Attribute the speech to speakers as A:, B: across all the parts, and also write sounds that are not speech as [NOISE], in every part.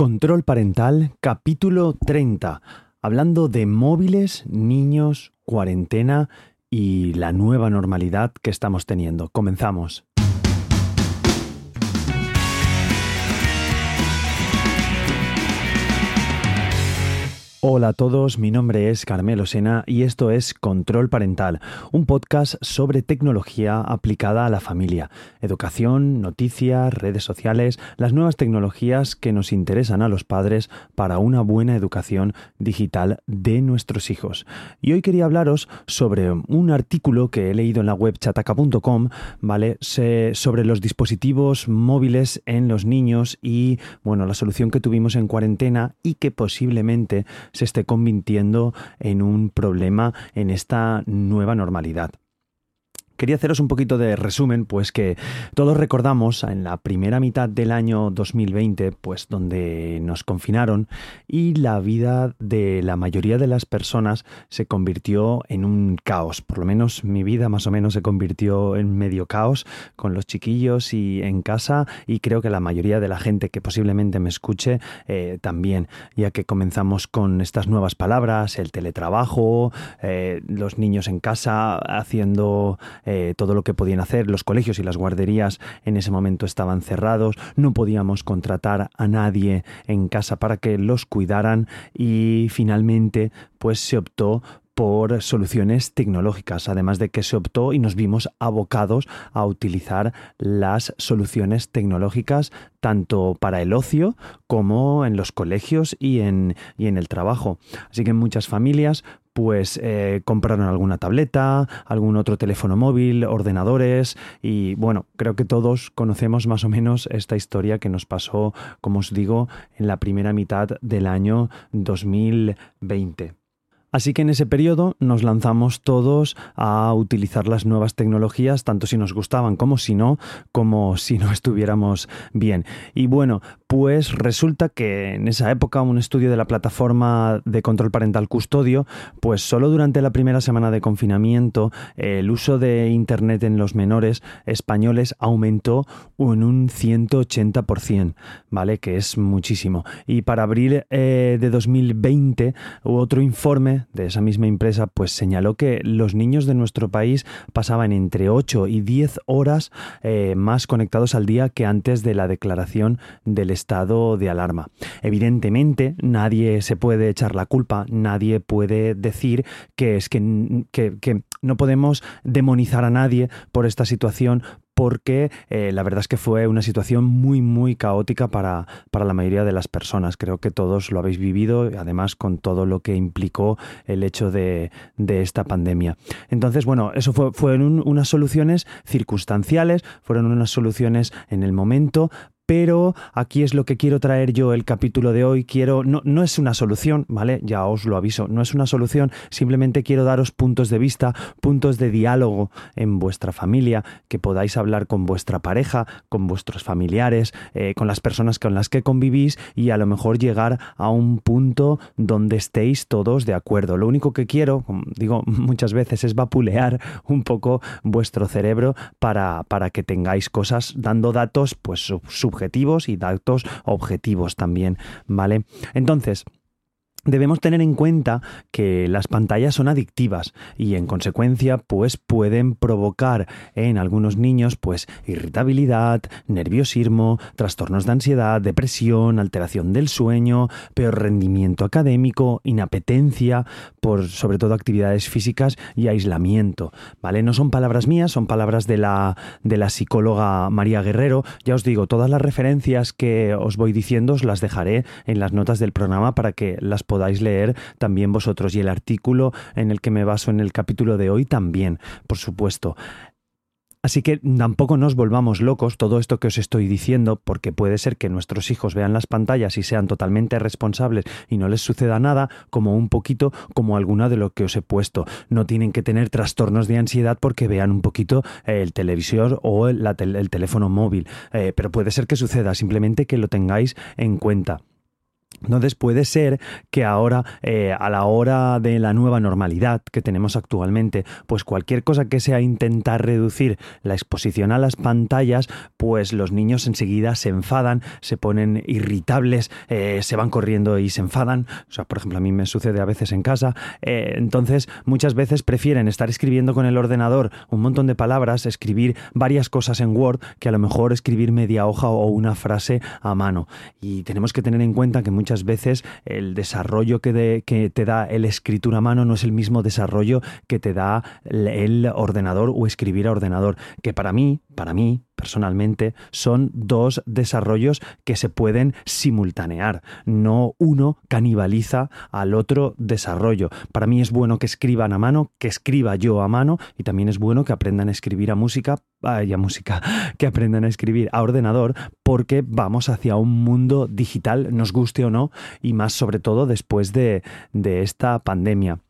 A: Control Parental, capítulo 30, hablando de móviles, niños, cuarentena y la nueva normalidad que estamos teniendo. Comenzamos. Hola a todos, mi nombre es Carmelo Sena y esto es Control Parental, un podcast sobre tecnología aplicada a la familia, educación, noticias, redes sociales, las nuevas tecnologías que nos interesan a los padres para una buena educación digital de nuestros hijos. Y hoy quería hablaros sobre un artículo que he leído en la web chataca.com, ¿vale? sobre los dispositivos móviles en los niños y, bueno, la solución que tuvimos en cuarentena y que posiblemente se esté convirtiendo en un problema en esta nueva normalidad. Quería haceros un poquito de resumen, pues que todos recordamos en la primera mitad del año 2020, pues donde nos confinaron y la vida de la mayoría de las personas se convirtió en un caos. Por lo menos mi vida más o menos se convirtió en medio caos con los chiquillos y en casa y creo que la mayoría de la gente que posiblemente me escuche eh, también, ya que comenzamos con estas nuevas palabras, el teletrabajo, eh, los niños en casa haciendo todo lo que podían hacer. Los colegios y las guarderías en ese momento estaban cerrados, no podíamos contratar a nadie en casa para que los cuidaran y finalmente pues se optó por soluciones tecnológicas, además de que se optó y nos vimos abocados a utilizar las soluciones tecnológicas tanto para el ocio como en los colegios y en, y en el trabajo. Así que muchas familias pues eh, compraron alguna tableta, algún otro teléfono móvil, ordenadores y bueno, creo que todos conocemos más o menos esta historia que nos pasó, como os digo, en la primera mitad del año 2020. Así que en ese periodo nos lanzamos todos a utilizar las nuevas tecnologías, tanto si nos gustaban como si no, como si no [LAUGHS] estuviéramos bien. Y bueno, pues resulta que en esa época un estudio de la plataforma de control parental custodio, pues solo durante la primera semana de confinamiento el uso de Internet en los menores españoles aumentó en un 180%, ¿vale? Que es muchísimo. Y para abril eh, de 2020 otro informe de esa misma empresa pues señaló que los niños de nuestro país pasaban entre 8 y 10 horas eh, más conectados al día que antes de la declaración del estado de alarma. Evidentemente nadie se puede echar la culpa, nadie puede decir que es que, que no podemos demonizar a nadie por esta situación porque eh, la verdad es que fue una situación muy, muy caótica para, para, la mayoría de las personas. Creo que todos lo habéis vivido, además con todo lo que implicó el hecho de, esta pandemia. Entonces, bueno, eso fue, fueron unas soluciones circunstanciales, fueron unas soluciones en el momento, pero aquí es lo que quiero traer yo el capítulo de hoy. Quiero, no, no es una solución, ¿vale? Ya os lo aviso, no es una solución, simplemente quiero daros puntos de vista, puntos de diálogo en vuestra familia, que podáis hablar con vuestra pareja, con vuestros familiares, eh, con las personas con las que convivís y a lo mejor llegar a un punto donde estéis todos de acuerdo. Lo único que quiero, como digo [LAUGHS] muchas veces, es vapulear un poco vuestro cerebro para, para que tengáis cosas dando datos pues subjetivos subjetivos y datos objetivos también, ¿vale? Entonces, Debemos tener en cuenta que las pantallas son adictivas y en consecuencia pues pueden provocar en algunos niños pues irritabilidad, nerviosismo, trastornos de ansiedad, depresión, alteración del sueño, peor rendimiento académico, inapetencia por sobre todo actividades físicas y aislamiento, ¿vale? No son palabras mías, son palabras de la de la psicóloga María Guerrero. Ya os digo, todas las referencias que os voy diciendo os las dejaré en las notas del programa para que las podáis leer también vosotros. Y el artículo en el que me baso en el capítulo de hoy también, por supuesto. Así que tampoco nos volvamos locos todo esto que os estoy diciendo, porque puede ser que nuestros hijos vean las pantallas y sean totalmente responsables y no les suceda nada, como un poquito como alguna de lo que os he puesto. No tienen que tener trastornos de ansiedad porque vean un poquito el televisor o el, teléfono móvil, eh, pero puede ser que suceda, simplemente que lo tengáis en cuenta. Entonces puede ser que ahora, eh, a la hora de la nueva normalidad que tenemos actualmente, pues cualquier cosa que sea intentar reducir la exposición a las pantallas, pues los niños enseguida se enfadan, se ponen irritables, eh, se van corriendo y se enfadan. O sea, por ejemplo, a mí me sucede a veces en casa. Eh, entonces, muchas veces prefieren estar escribiendo con el ordenador un montón de palabras, escribir varias cosas en Word, que a lo mejor escribir media hoja o una frase a mano. Y tenemos que tener en cuenta que muchas muchas veces el desarrollo que, que te da el escritura a mano no es el mismo desarrollo que te da el ordenador o escribir a ordenador, que para mí, para mí, personalmente, son dos desarrollos que se pueden simultanear. No uno canibaliza al otro desarrollo. Para mí es bueno que escriban a mano, que escriba yo a mano, y también es bueno que aprendan a escribir a música, a música, [LAUGHS] que aprendan a escribir a ordenador, porque vamos hacia un mundo digital, nos guste o no, y más sobre todo después de, de esta pandemia.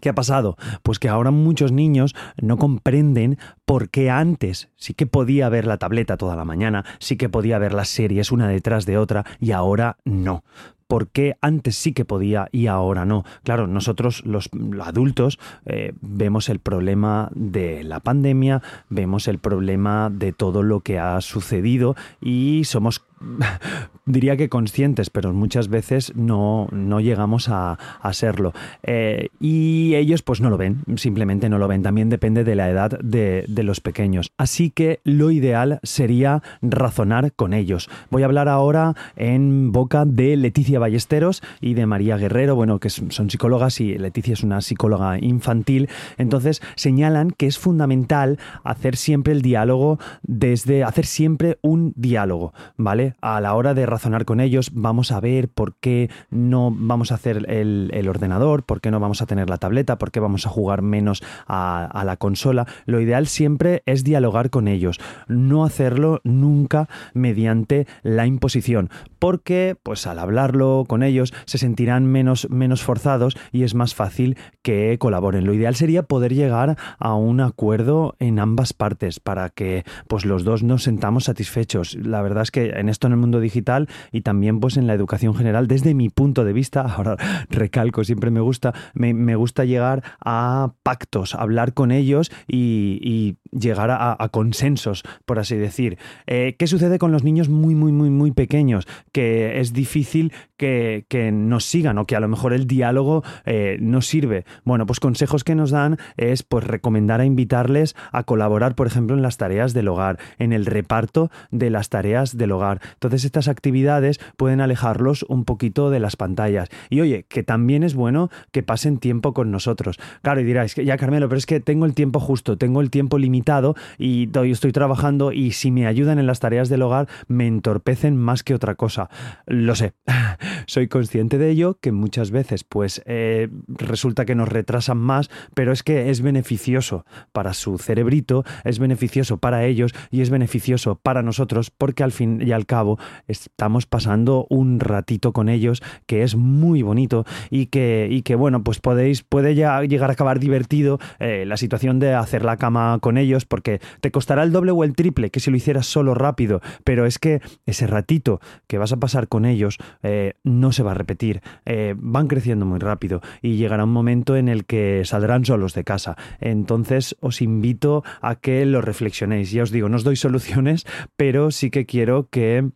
A: ¿Qué ha pasado? Pues que ahora muchos niños no comprenden por qué antes sí que podía ver la tableta toda la mañana, sí que podía ver las series una detrás de otra y ahora no. ¿Por qué antes sí que podía y ahora no? Claro, nosotros los adultos eh, vemos el problema de la pandemia, vemos el problema de todo lo que ha sucedido y somos [LAUGHS] diría que conscientes, pero muchas veces no, no llegamos a, serlo. Eh, y ellos pues no lo ven, simplemente no lo ven. También depende de la edad de, de, los pequeños. Así que lo ideal sería razonar con ellos. Voy a hablar ahora en boca de Leticia Ballesteros y de María Guerrero, bueno, que son psicólogas y Leticia es una psicóloga infantil. Entonces señalan que es fundamental hacer siempre el diálogo desde, hacer siempre un diálogo, ¿vale? A la hora de razonar con ellos, vamos a ver por qué no vamos a hacer el, ordenador, por qué no vamos a tener la tableta, por qué vamos a jugar menos a, la consola. Lo ideal siempre es dialogar con ellos, no hacerlo nunca mediante la imposición, porque pues al hablarlo con ellos se sentirán menos, menos forzados y es más fácil que colaboren. Lo ideal sería poder llegar a un acuerdo en ambas partes para que pues los dos nos sentamos satisfechos. La verdad es que en esto en el mundo digital y también pues en la educación general desde mi punto de vista, [LAUGHS] ahora recalco, siempre me gusta, me, gusta llegar a pactos, hablar con ellos y, llegar a, consensos, por así decir. Eh, ¿Qué sucede con los niños muy, muy, muy, muy pequeños? Que es difícil que, nos sigan o que a lo mejor el diálogo eh, no sirve. Bueno, pues consejos que nos dan es pues recomendar a invitarles a colaborar, por ejemplo, en las tareas del hogar, en el reparto de las tareas del hogar. Entonces estas actividades pueden alejarlos un poquito de las pantallas. Y oye, que también es bueno que pasen tiempo con nosotros. Claro, y diráis, ya Carmelo, pero es que tengo el tiempo justo, tengo el tiempo limitado y estoy trabajando y si me ayudan en las tareas del hogar me entorpecen más que otra cosa. Lo sé, [LAUGHS] soy consciente de ello, que muchas veces pues eh, resulta que nos retrasan más, pero es que es beneficioso para su cerebrito, es beneficioso para ellos y es beneficioso para nosotros porque al fin y al cabo estamos pasando un ratito con ellos que es muy bonito y que, y que bueno, pues podéis, puede ya llegar a acabar divertido eh, la situación de hacer la cama con ellos porque te costará el doble o el triple que si lo hicieras solo rápido, pero es que ese ratito que vas a pasar con ellos eh, no se va a repetir, eh, van creciendo muy rápido y llegará un momento en el que saldrán solos de casa. Entonces os invito a que lo reflexionéis. Ya os digo, no os doy [LAUGHS] soluciones, pero sí que quiero que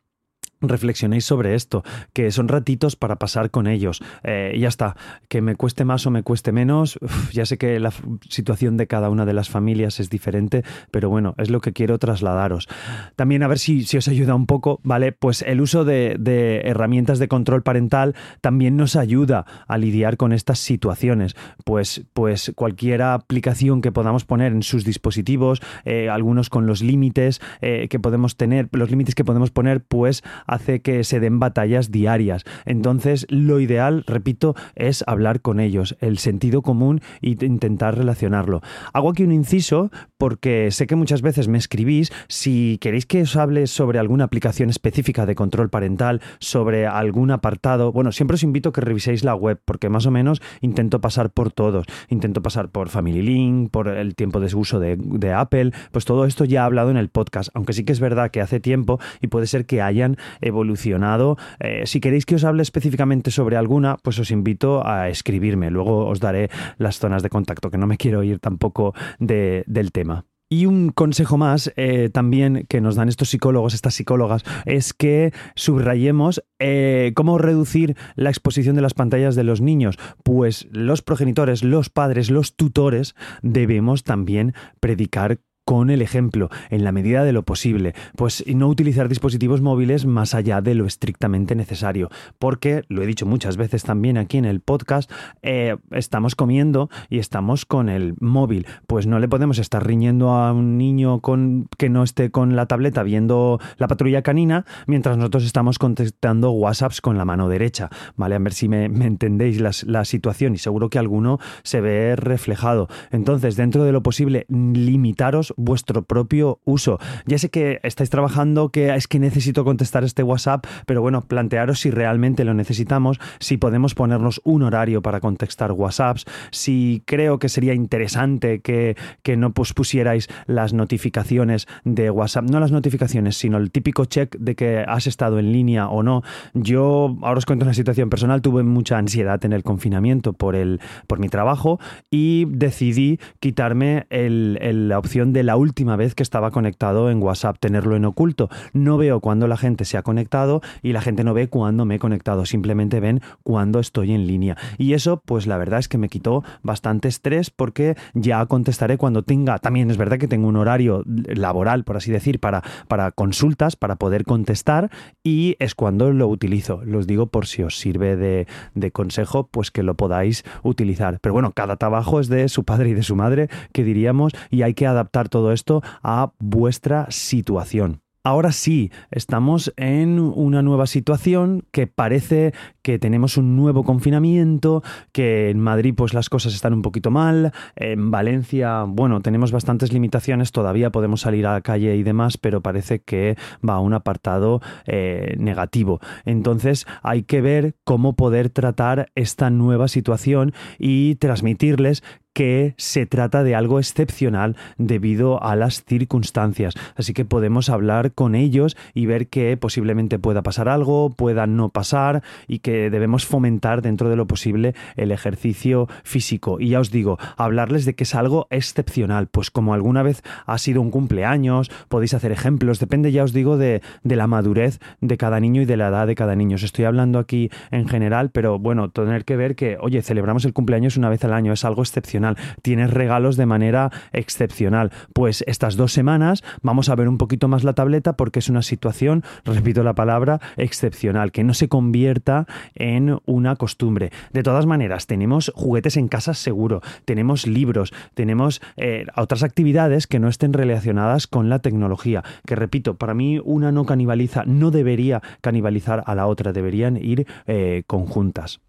A: reflexionéis sobre esto, que son ratitos para pasar con ellos. Eh, ya está, que me cueste más o me cueste menos, ya sé que la situación de cada una de las familias es diferente, pero bueno, es lo que quiero trasladaros. También a ver si, si os ayuda un poco, ¿vale? Pues el uso de, herramientas de control parental también nos ayuda a lidiar con estas situaciones. Pues, pues cualquier aplicación que podamos poner en sus dispositivos, eh, algunos con los límites eh, que podemos tener, los límites que podemos poner, pues hace que se den batallas diarias. Entonces, lo ideal, repito, es hablar con ellos, el sentido común e intentar relacionarlo. Hago aquí un inciso porque sé que muchas veces me escribís si queréis que os hable sobre alguna aplicación específica de control parental, sobre algún apartado. Bueno, siempre os invito a que reviséis la web porque más o menos intento pasar por todos. Intento pasar por Family Link, por el tiempo de uso de, de Apple, pues todo esto ya he hablado en el podcast, aunque sí que es verdad que hace tiempo y puede ser que hayan evolucionado. Eh, si queréis que os hable específicamente sobre alguna, pues os invito a escribirme. Luego os daré las zonas de contacto, que no me quiero ir tampoco del tema. Y un consejo más eh, también que nos dan estos psicólogos, estas psicólogas, es que subrayemos eh, cómo reducir la exposición de las pantallas de los niños. Pues los progenitores, los padres, los tutores debemos también predicar con el ejemplo, en la medida de lo posible, pues no utilizar dispositivos móviles más allá de lo estrictamente necesario, porque, lo he dicho muchas veces también aquí en el podcast, eh, estamos comiendo y estamos con el móvil, pues no le podemos estar riñendo a un niño con, que no esté con la tableta viendo la patrulla canina, mientras nosotros estamos contestando WhatsApps con la mano derecha, ¿vale? A ver si me, entendéis la, la situación y seguro que alguno se ve reflejado. Entonces, dentro de lo posible, limitaros vuestro propio uso. Ya sé que estáis trabajando, que es que necesito contestar este WhatsApp, pero bueno, plantearos si realmente lo necesitamos, si podemos ponernos un horario para contestar WhatsApps, si creo que sería interesante que, que no pues, pusierais las notificaciones de WhatsApp, no las notificaciones, sino el típico check de que has estado en línea o no. Yo ahora os cuento una situación personal, tuve mucha ansiedad en el confinamiento por, el, por mi trabajo y decidí quitarme la opción de la última vez que estaba conectado en WhatsApp, tenerlo en oculto. No veo cuándo la gente se ha conectado y la gente no ve cuándo me he conectado, simplemente ven cuándo estoy en línea. Y eso, pues la verdad es que me quitó bastante estrés porque ya contestaré cuando tenga, también es verdad que tengo un horario laboral, por así decir, para, para consultas, para poder contestar y es cuando lo utilizo. Los digo por si os sirve de, de consejo, pues que lo podáis utilizar. Pero bueno, cada trabajo es de su padre y de su madre, que diríamos, y hay que adaptar todo todo esto a vuestra situación. Ahora sí, estamos en una nueva situación que parece que tenemos un nuevo confinamiento, que en Madrid pues las cosas están un poquito mal, en Valencia, bueno, tenemos bastantes limitaciones, todavía podemos salir a la calle y demás, pero parece que va a un apartado eh, negativo. Entonces hay que ver cómo poder tratar esta nueva situación y transmitirles que se trata de algo excepcional debido a las circunstancias. Así que podemos hablar con ellos y ver que posiblemente pueda pasar algo, pueda no pasar y que debemos fomentar dentro de lo posible el ejercicio físico. Y ya os digo, hablarles de que es algo excepcional, pues como alguna vez ha sido un cumpleaños, podéis hacer ejemplos, depende ya os digo de, de la madurez de cada niño y de la edad de cada niño. Os estoy hablando aquí en general, pero bueno, tener que ver que, oye, celebramos el cumpleaños una vez al año, es algo excepcional tienes regalos de manera excepcional. Pues estas dos semanas vamos a ver un poquito más la tableta porque es una situación, repito la palabra, excepcional, que no se convierta en una costumbre. De todas maneras, tenemos juguetes en casa seguro, tenemos libros, tenemos eh, otras actividades que no estén relacionadas con la tecnología, que repito, para mí una no canibaliza, no debería canibalizar a la otra, deberían ir eh, conjuntas.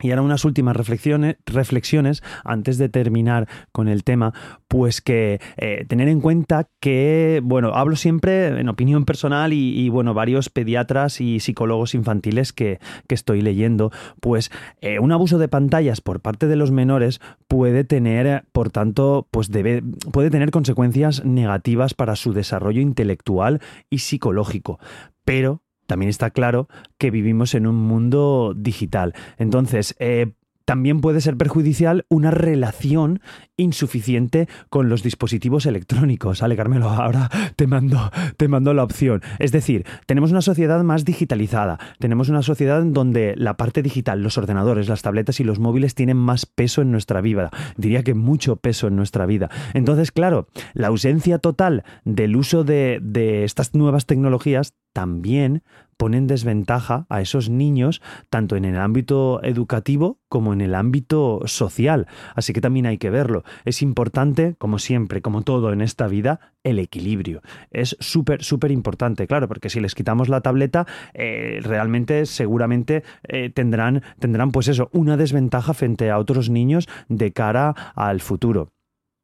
A: Y ahora unas últimas reflexiones, reflexiones antes de terminar con el tema, pues que eh, tener en cuenta que, bueno, hablo siempre en opinión personal y, bueno, varios pediatras y psicólogos infantiles que, estoy leyendo, pues eh, un abuso de pantallas por parte de los menores puede tener, por tanto, pues debe, puede tener consecuencias negativas para su desarrollo intelectual y psicológico. Pero también está claro que vivimos en un mundo digital. Entonces, eh, también puede ser perjudicial una relación insuficiente con los dispositivos electrónicos. Ale, Carmelo, ahora te mando, te mando la opción. Es decir, tenemos una sociedad más digitalizada, tenemos una sociedad en donde la parte digital, los ordenadores, las tabletas y los móviles tienen más peso en nuestra vida. Diría que mucho peso en nuestra vida. Entonces, claro, la ausencia total del uso de, de estas nuevas tecnologías también pone en desventaja a esos niños tanto en el ámbito educativo como en el ámbito social. Así que también hay que verlo. Es importante, como siempre, como todo en esta vida, el equilibrio. Es súper, súper importante, claro, porque si les quitamos la tableta, eh, realmente seguramente eh, tendrán, tendrán, pues eso, una desventaja frente a otros niños de cara al futuro.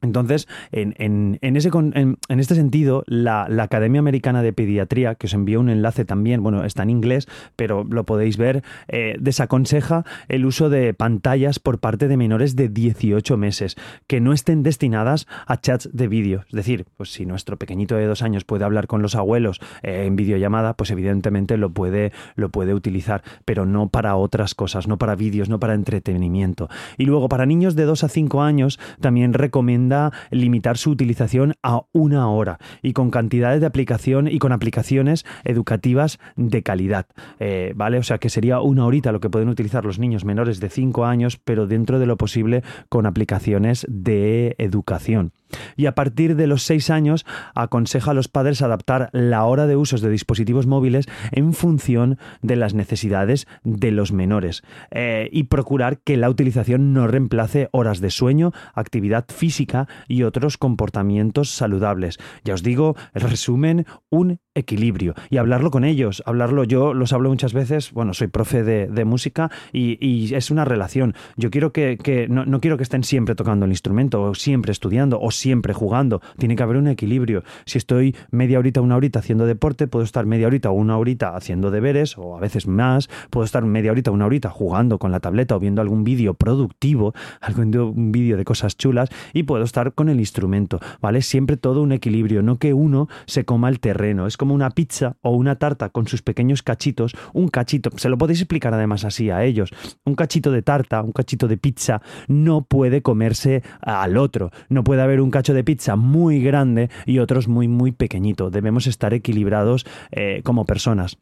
A: Entonces, en, ese, en, este sentido, la, Academia Americana de Pediatría, que os envió un enlace también, bueno, está en inglés, pero lo podéis ver, eh, desaconseja el uso de pantallas por parte de menores de 18 meses, que no estén destinadas a chats de vídeo. Es decir, pues si nuestro pequeñito de dos años puede hablar con los abuelos eh, en videollamada, pues evidentemente lo puede, lo puede utilizar, pero no para otras cosas, no para vídeos, no para entretenimiento. Y luego, para niños de 2 a 5 años, también recomienda limitar su utilización a una hora y con cantidades de aplicación y con aplicaciones educativas de calidad. Eh, ¿Vale? O sea que sería una horita lo que pueden utilizar los niños menores de 5 años, pero dentro de lo posible con aplicaciones de educación y a partir de los 6 años aconseja a los padres adaptar la hora de usos de dispositivos móviles en función de las necesidades de los menores eh, y procurar que la utilización no reemplace horas de sueño, actividad física y otros comportamientos saludables. Ya os digo, el resumen, un equilibrio y hablarlo con ellos, hablarlo yo los hablo muchas veces, bueno, soy profe de, música y, es una relación. Yo quiero que, no, no, quiero que estén siempre tocando el instrumento o siempre estudiando o siempre jugando. Tiene que haber un equilibrio. Si estoy media horita, una horita haciendo deporte, puedo estar media horita o una horita haciendo deberes, o a veces más. Puedo estar media horita, una horita jugando con la tableta o viendo algún vídeo productivo, algún vídeo de cosas chulas, y puedo estar con el instrumento, ¿vale? Siempre todo un equilibrio, no que uno se coma el terreno. Una pizza o una tarta con sus pequeños cachitos. Un cachito, se lo podéis explicar además así a ellos. Un cachito de tarta, un cachito de pizza, no puede comerse al otro. No puede haber un cacho de pizza muy grande y otros muy, muy pequeñito. Debemos estar equilibrados eh, como personas.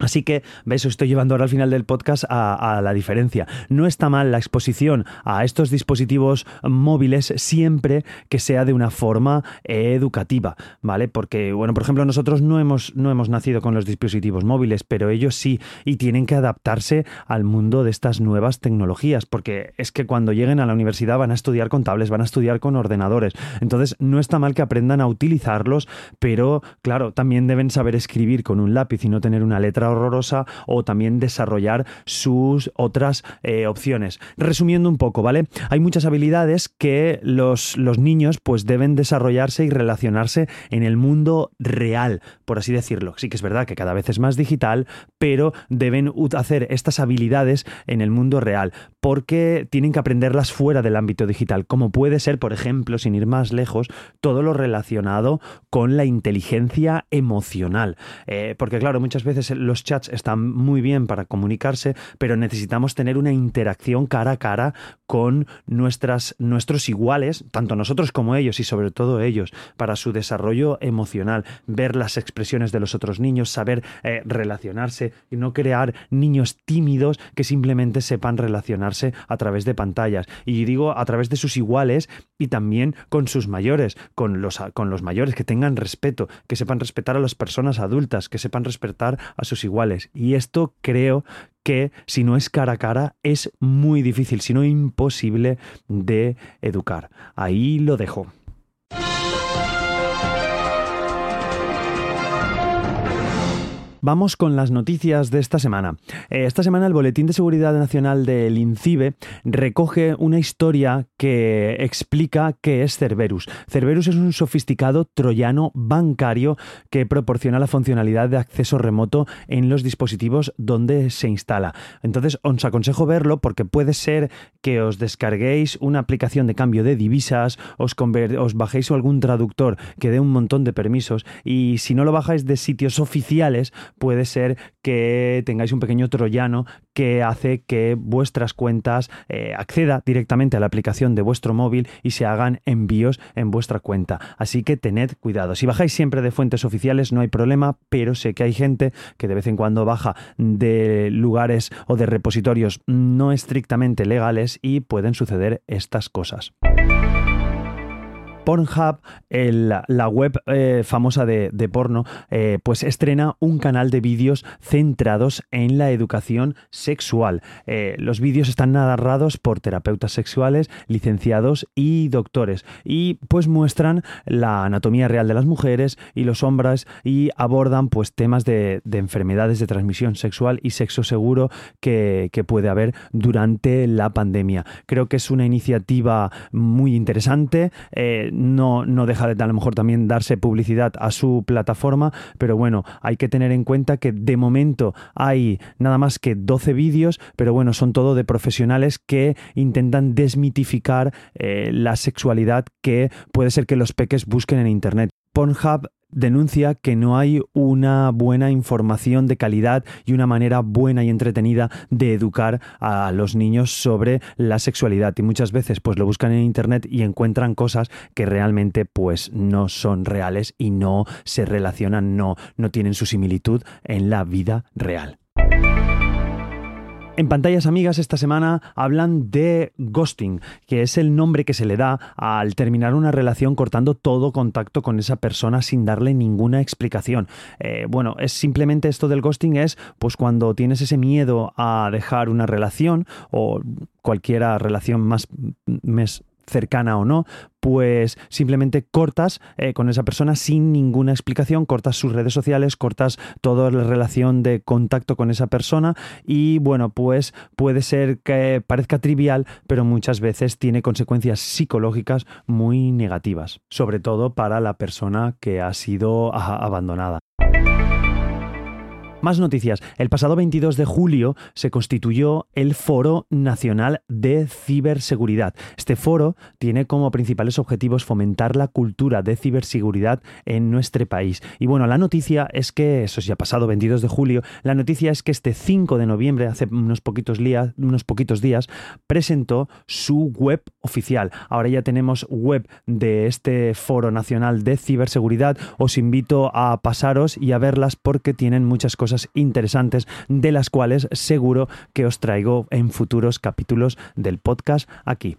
A: Así que, veis, estoy llevando ahora al final del podcast a, la diferencia. No está mal la exposición a estos dispositivos móviles siempre que sea de una forma educativa, ¿vale? Porque, bueno, por ejemplo, nosotros no hemos, no hemos nacido con los dispositivos móviles, pero ellos sí, y tienen que adaptarse al mundo de estas nuevas tecnologías, porque es que cuando lleguen a la universidad van a estudiar con tablets, van a estudiar con ordenadores. Entonces, no está mal que aprendan a utilizarlos, pero, claro, también deben saber escribir con un lápiz y no tener una letra horrorosa o también desarrollar sus otras eh, opciones. Resumiendo un poco, ¿vale? Hay muchas habilidades que los, los niños pues deben desarrollarse y relacionarse en el mundo real, por así decirlo. Sí que es verdad que cada vez es más digital, pero deben hacer estas habilidades en el mundo real, porque tienen que aprenderlas fuera del ámbito digital, como puede ser, por ejemplo, sin ir más lejos, todo lo relacionado con la inteligencia emocional. Eh, porque claro, muchas veces los chats están muy bien para comunicarse, pero necesitamos tener una interacción cara a cara con nuestras, nuestros iguales, tanto nosotros como ellos y sobre todo ellos, para su desarrollo emocional, ver las expresiones de los otros niños, saber eh, relacionarse y no crear niños tímidos que simplemente sepan relacionarse a través de pantallas. Y digo a través de sus iguales y también con sus mayores, con los, con los mayores, que tengan respeto, que sepan respetar a las personas adultas, que sepan respetar a sus iguales. Y esto creo que si no es cara a cara es muy difícil, si no imposible de educar. Ahí lo dejo. Vamos con las noticias de esta semana. Eh, esta semana el Boletín de Seguridad Nacional del INCIBE recoge una historia que explica qué es Cerberus. Cerberus es un sofisticado troyano bancario que proporciona la funcionalidad de acceso remoto en los dispositivos donde se instala. Entonces os aconsejo verlo porque puede ser que os descarguéis una aplicación de cambio de divisas, os, os bajéis algún traductor que dé un montón de permisos y si no lo bajáis de sitios oficiales, puede ser que tengáis un pequeño troyano que hace que vuestras cuentas eh, acceda directamente a la aplicación de vuestro móvil y se hagan envíos en vuestra cuenta. Así que tened cuidado. Si bajáis siempre de fuentes oficiales no hay problema, pero sé que hay gente que de vez en cuando baja de lugares o de repositorios no estrictamente legales y pueden suceder estas cosas. Pornhub, la web eh, famosa de, porno, eh, pues estrena un canal de vídeos centrados en la educación sexual. Eh, los vídeos están narrados por terapeutas sexuales, licenciados y doctores y pues muestran la anatomía real de las mujeres y los hombres y abordan pues temas de, enfermedades de transmisión sexual y sexo seguro que, puede haber durante la pandemia. Creo que es una iniciativa muy interesante, no, no deja de a lo mejor también darse publicidad a su plataforma, pero bueno, hay que tener en cuenta que de momento hay nada más que 12 vídeos, pero bueno, son todo de profesionales que intentan desmitificar eh, la sexualidad que puede ser que los peques busquen en Internet. Pornhub denuncia que no hay una buena información de calidad y una manera buena y entretenida de educar a los niños sobre la sexualidad y muchas veces pues lo buscan en internet y encuentran cosas que realmente pues no son reales y no se relacionan, no, no tienen su similitud en la vida real. En pantallas amigas esta semana hablan de ghosting, que es el nombre que se le da al terminar una relación cortando todo contacto con esa persona sin darle ninguna explicación. Eh, bueno, es simplemente esto del ghosting es pues cuando tienes ese miedo a dejar una relación o cualquiera relación más, más cercana o no, pues simplemente cortas eh, con esa persona sin ninguna explicación, cortas sus redes sociales, cortas toda la relación de contacto con esa persona y bueno, pues puede ser que parezca trivial, pero muchas veces tiene consecuencias psicológicas muy negativas, sobre todo para la persona que ha sido abandonada. Más noticias. El pasado 22 de julio se constituyó el Foro Nacional de Ciberseguridad. Este foro tiene como principales objetivos fomentar la cultura de ciberseguridad en nuestro país. Y bueno, la noticia es que, eso ya pasado 22 de julio, la noticia es que este 5 de noviembre, hace unos poquitos, días, unos poquitos días, presentó su web oficial. Ahora ya tenemos web de este Foro Nacional de Ciberseguridad. Os invito a pasaros y a verlas porque tienen muchas cosas interesantes de las cuales seguro que os traigo en futuros capítulos del podcast aquí.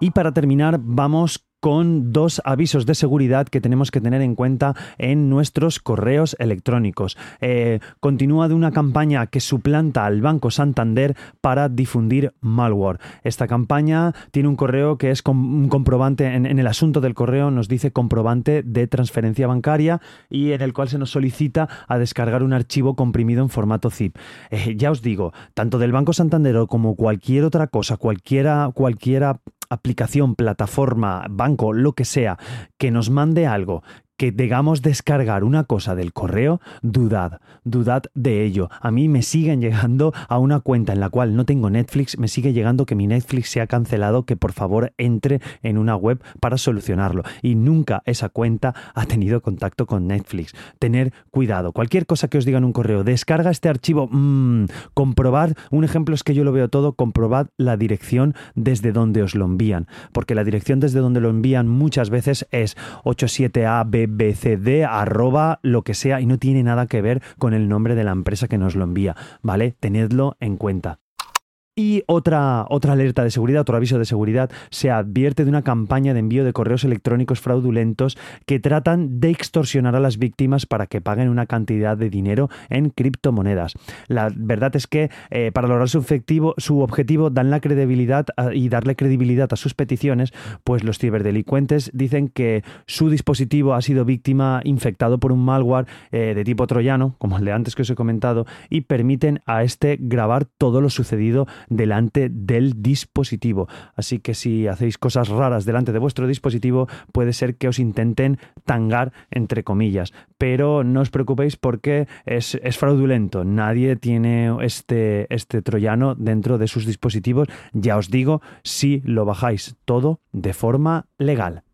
A: Y para terminar, vamos con dos avisos de seguridad que tenemos que tener en cuenta en nuestros correos electrónicos. Eh, continúa de una campaña que suplanta al Banco Santander para difundir malware. Esta campaña tiene un correo que es un comprobante, en, el asunto del correo nos dice comprobante de transferencia bancaria y en el cual se nos solicita a descargar un archivo comprimido en formato zip. Eh, ya os digo, tanto del Banco Santander como cualquier otra cosa, cualquiera, cualquiera aplicación, plataforma, banco, lo que sea, que nos mande algo que digamos descargar una cosa del correo, dudad, dudad de ello. A mí me siguen llegando a una cuenta en la cual no tengo Netflix, me sigue llegando que mi Netflix se ha cancelado, que por favor entre en una web para solucionarlo. Y nunca esa cuenta ha tenido contacto con Netflix. Tener cuidado. Cualquier cosa que os diga en un correo, descarga este archivo, mmm, comprobad, un ejemplo es que yo lo veo todo, comprobad la dirección desde donde os lo envían. Porque la dirección desde donde lo envían muchas veces es 87AB bcd arroba lo que sea y no tiene nada que ver con el nombre de la empresa que nos lo envía, ¿vale? Tenedlo en cuenta. Y otra, otra alerta de seguridad, otro aviso de seguridad, se advierte de una campaña de envío de correos electrónicos fraudulentos que tratan de extorsionar a las víctimas para que paguen una cantidad de dinero en criptomonedas. La verdad es que eh, para lograr su objetivo, su objetivo dan la credibilidad y darle credibilidad a sus peticiones, pues los ciberdelincuentes dicen que su dispositivo ha sido víctima infectado por un malware eh, de tipo troyano, como el de antes que os he comentado, y permiten a este grabar todo lo sucedido delante del dispositivo. Así que si hacéis cosas raras delante de vuestro dispositivo, puede ser que os intenten tangar, entre comillas. Pero no os preocupéis porque es, fraudulento. Nadie tiene este, este troyano dentro de sus dispositivos. Ya os digo, si lo bajáis todo de forma legal.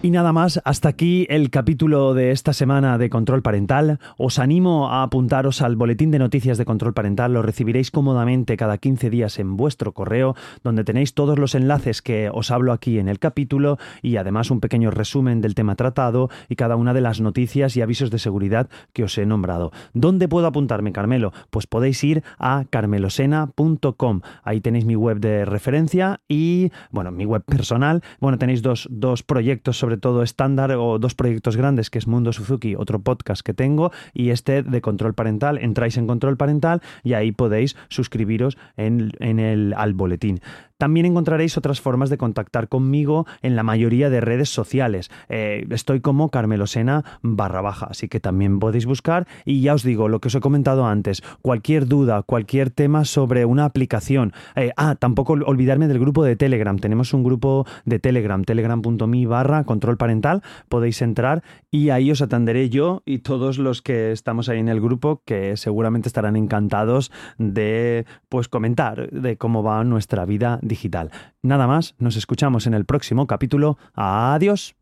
A: Y nada más, hasta aquí el capítulo de esta semana de Control Parental. Os animo a apuntaros al boletín de noticias de Control Parental. Lo recibiréis cómodamente cada 15 días en vuestro correo, donde tenéis todos los enlaces que os hablo aquí en el capítulo y además un pequeño resumen del tema tratado y cada una de las noticias y avisos de seguridad que os he nombrado. ¿Dónde puedo apuntarme, Carmelo? Pues podéis ir a carmelosena.com. Ahí tenéis mi web de referencia y, bueno, mi web personal. Bueno, tenéis dos, dos proyectos sobre sobre todo estándar o dos proyectos grandes, que es Mundo Suzuki, otro podcast que tengo, y este de control parental. Entráis en control parental y ahí podéis suscribiros en, en el, al boletín. También encontraréis otras formas de contactar conmigo en la mayoría de redes sociales. Eh, estoy como Carmelosena barra baja, así que también podéis buscar. Y ya os digo, lo que os he comentado antes, cualquier duda, cualquier tema sobre una aplicación. Eh, ah, tampoco olvidarme del grupo de Telegram. Tenemos un grupo de Telegram, telegram.me barra control parental. Podéis entrar y ahí os atenderé yo y todos los que estamos ahí en el grupo que seguramente estarán encantados de pues comentar de cómo va nuestra vida digital. Nada más, nos escuchamos en el próximo capítulo. Adiós.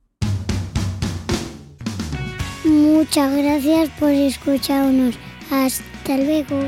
B: Muchas gracias por escucharnos. Hasta luego.